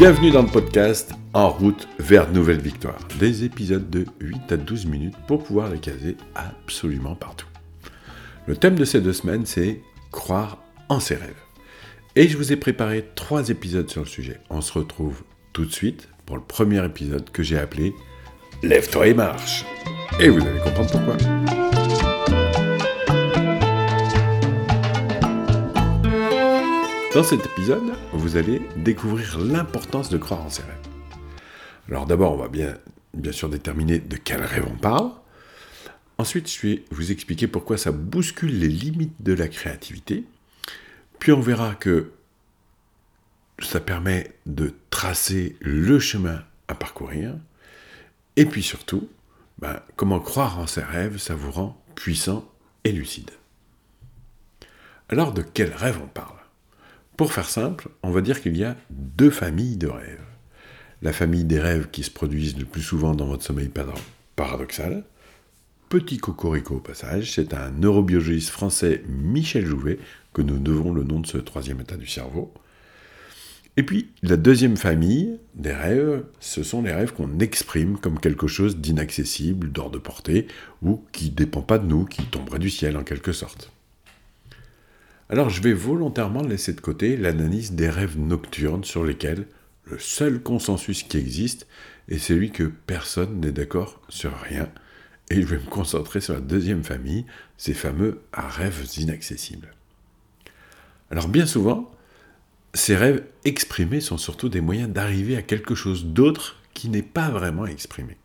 Bienvenue dans le podcast En route vers de nouvelles victoires. Des épisodes de 8 à 12 minutes pour pouvoir les caser absolument partout. Le thème de ces deux semaines, c'est croire en ses rêves. Et je vous ai préparé trois épisodes sur le sujet. On se retrouve tout de suite pour le premier épisode que j'ai appelé Lève-toi et marche. Et vous allez comprendre pourquoi. Dans cet épisode, vous allez découvrir l'importance de croire en ses rêves. Alors d'abord, on va bien, sûr déterminer de quel rêve on parle. Ensuite, je vais vous expliquer pourquoi ça bouscule les limites de la créativité. Puis on verra que ça permet de tracer le chemin à parcourir. Et puis surtout, ben, comment croire en ses rêves, ça vous rend puissant et lucide. Alors de quel rêve on parle? Pour faire simple, on va dire qu'il y a deux familles de rêves. La famille des rêves qui se produisent le plus souvent dans votre sommeil paradoxal. Petit cocorico au passage, c'est un neurobiologiste français Michel Jouvet que nous devons le nom de ce troisième état du cerveau. Et puis, la deuxième famille des rêves, ce sont les rêves qu'on exprime comme quelque chose d'inaccessible, d'hors de portée, ou qui ne dépend pas de nous, qui tomberait du ciel en quelque sorte. Alors je vais volontairement laisser de côté l'analyse des rêves nocturnes sur lesquels le seul consensus qui existe est celui que personne n'est d'accord sur rien, et je vais me concentrer sur la deuxième famille, ces fameux rêves inaccessibles. Alors bien souvent, ces rêves exprimés sont surtout des moyens d'arriver à quelque chose d'autre qui n'est pas vraiment exprimé.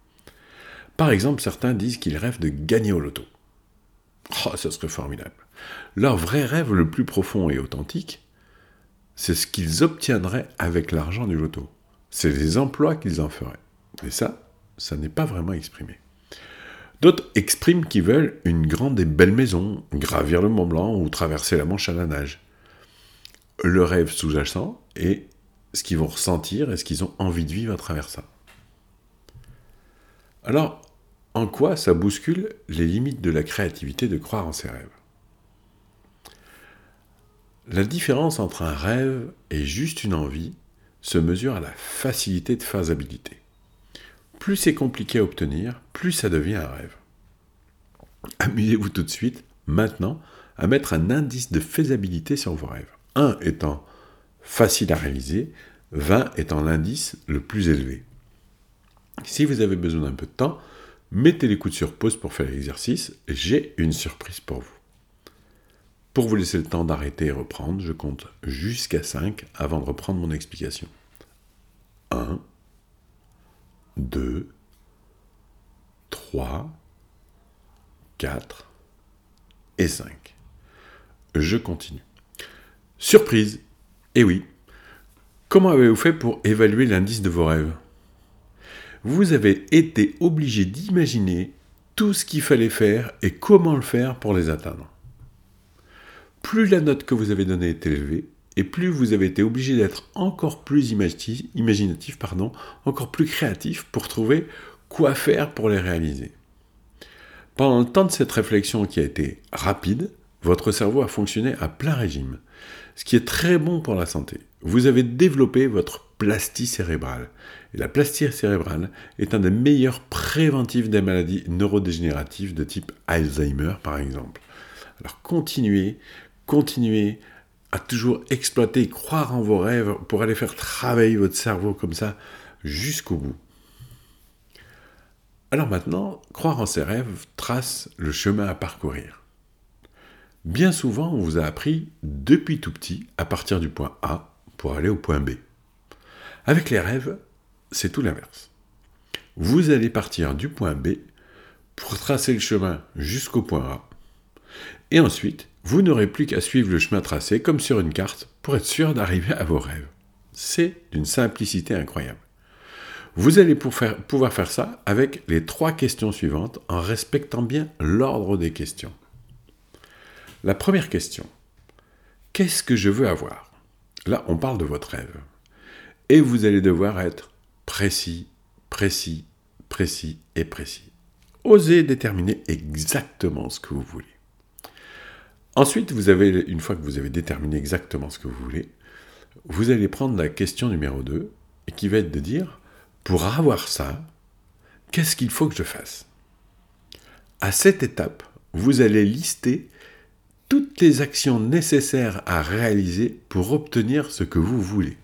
Par exemple, certains disent qu'ils rêvent de gagner au loto. Oh, ça serait formidable. Leur vrai rêve le plus profond et authentique, c'est ce qu'ils obtiendraient avec l'argent du loto. C'est les emplois qu'ils en feraient. Et ça, ça n'est pas vraiment exprimé. D'autres expriment qu'ils veulent une grande et belle maison, gravir le Mont Blanc ou traverser la Manche à la nage le rêve sous-jacent et ce qu'ils vont ressentir et ce qu'ils ont envie de vivre à travers ça. Alors, en quoi ça bouscule les limites de la créativité de croire en ses rêves? La différence entre un rêve et juste une envie se mesure à la facilité de faisabilité. Plus c'est compliqué à obtenir, plus ça devient un rêve. Amusez-vous tout de suite, maintenant, à mettre un indice de faisabilité sur vos rêves. 1 étant facile à réaliser, 20 étant l'indice le plus élevé. Si vous avez besoin d'un peu de temps, mettez les coudes sur pause pour faire l'exercice, j'ai une surprise pour vous. Pour vous laisser le temps d'arrêter et reprendre, je compte jusqu'à 5 avant de reprendre mon explication. 1, 2, 3, 4 et 5. Je continue. Surprise Eh oui Comment avez-vous fait pour évaluer l'indice de vos rêves? Vous avez été obligé d'imaginer tout ce qu'il fallait faire et comment le faire pour les atteindre. Plus la note que vous avez donnée est élevée, et plus vous avez été obligé d'être encore plus imaginatif, encore plus créatif pour trouver quoi faire pour les réaliser. Pendant le temps de cette réflexion qui a été rapide, votre cerveau a fonctionné à plein régime ce qui est très bon pour la santé. Vous avez développé votre plastie cérébrale. Et la plastie cérébrale est un des meilleurs préventifs des maladies neurodégénératives de type Alzheimer, par exemple. Alors continuez, continuez à toujours exploiter et croire en vos rêves pour aller faire travailler votre cerveau comme ça jusqu'au bout. Alors maintenant, croire en ses rêves trace le chemin à parcourir. Bien souvent, on vous a appris depuis tout petit à partir du point A pour aller au point B. Avec les rêves, c'est tout l'inverse. Vous allez partir du point B pour tracer le chemin jusqu'au point A. Et ensuite, vous n'aurez plus qu'à suivre le chemin tracé comme sur une carte pour être sûr d'arriver à vos rêves. C'est d'une simplicité incroyable. Vous allez pouvoir faire ça avec les trois questions suivantes en respectant bien l'ordre des questions. La première question. Qu'est-ce que je veux avoir? Là, on parle de votre rêve. Et vous allez devoir être précis, précis, précis et précis. Osez déterminer exactement ce que vous voulez. Ensuite, vous avez, une fois que vous avez déterminé exactement ce que vous voulez, vous allez prendre la question numéro 2 et qui va être de dire, pour avoir ça, qu'est-ce qu'il faut que je fasse? À cette étape, vous allez lister toutes les actions nécessaires à réaliser pour obtenir ce que vous voulez.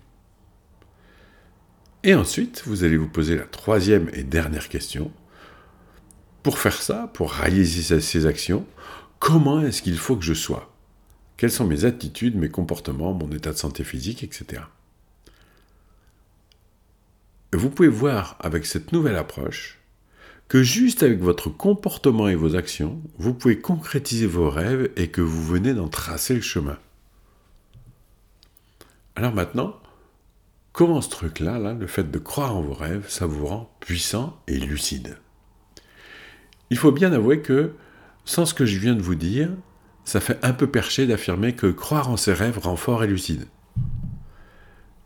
Et ensuite, vous allez vous poser la troisième et dernière question. Pour faire ça, pour réaliser ces actions, comment est-ce qu'il faut que je sois? Quelles sont mes attitudes, mes comportements, mon état de santé physique, etc. Vous pouvez voir avec cette nouvelle approche que juste avec votre comportement et vos actions, vous pouvez concrétiser vos rêves et que vous venez d'en tracer le chemin. Alors maintenant, comment ce truc-là, là, le fait de croire en vos rêves, ça vous rend puissant et lucide? Il faut bien avouer que, sans ce que je viens de vous dire, ça fait un peu perché d'affirmer que croire en ses rêves rend fort et lucide.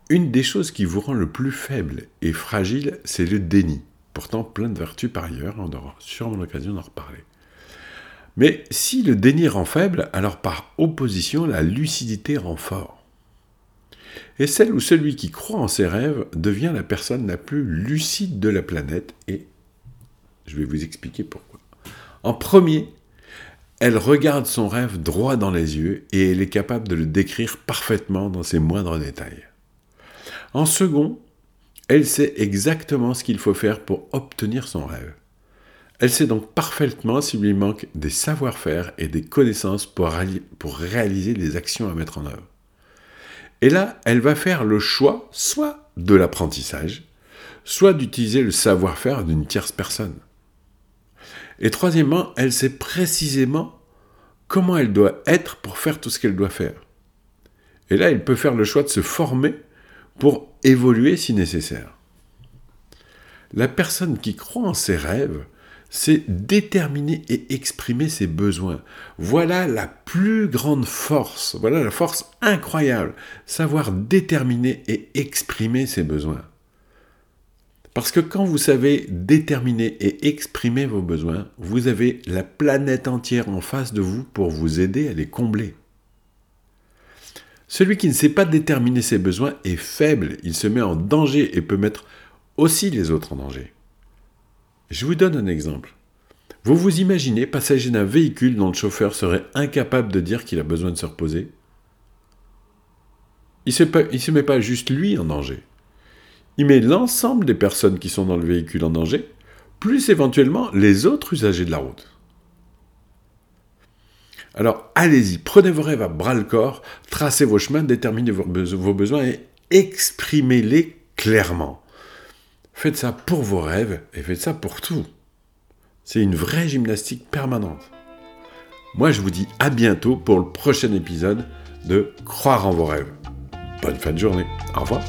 Une des choses qui vous rend le plus faible et fragile, c'est le déni. Pourtant plein de vertus par ailleurs, on aura sûrement l'occasion d'en reparler. Mais si le déni rend faible, alors par opposition, la lucidité rend fort. Et celle ou celui qui croit en ses rêves devient la personne la plus lucide de la planète, et je vais vous expliquer pourquoi. En premier, elle regarde son rêve droit dans les yeux et elle est capable de le décrire parfaitement dans ses moindres détails. En second, elle sait exactement ce qu'il faut faire pour obtenir son rêve. Elle sait donc parfaitement s'il lui manque des savoir-faire et des connaissances pour, réaliser les actions à mettre en œuvre. Et là, elle va faire le choix soit de l'apprentissage, soit d'utiliser le savoir-faire d'une tierce personne. Et troisièmement, elle sait précisément comment elle doit être pour faire tout ce qu'elle doit faire. Et là, elle peut faire le choix de se former pour évoluer si nécessaire. La personne qui croit en ses rêves, c'est déterminer et exprimer ses besoins. Voilà la plus grande force, voilà la force incroyable, savoir déterminer et exprimer ses besoins. Parce que quand vous savez déterminer et exprimer vos besoins, vous avez la planète entière en face de vous pour vous aider à les combler. Celui qui ne sait pas déterminer ses besoins est faible, il se met en danger et peut mettre aussi les autres en danger. Je vous donne un exemple. Vous vous imaginez passager d'un véhicule dont le chauffeur serait incapable de dire qu'il a besoin de se reposer? Il ne se met pas juste lui en danger. Il met l'ensemble des personnes qui sont dans le véhicule en danger, plus éventuellement les autres usagers de la route. Alors allez-y, prenez vos rêves à bras le corps, tracez vos chemins, déterminez vos, besoins et exprimez-les clairement. Faites ça pour vos rêves et faites ça pour tout. C'est une vraie gymnastique permanente. Moi, je vous dis à bientôt pour le prochain épisode de Croire en vos rêves. Bonne fin de journée. Au revoir.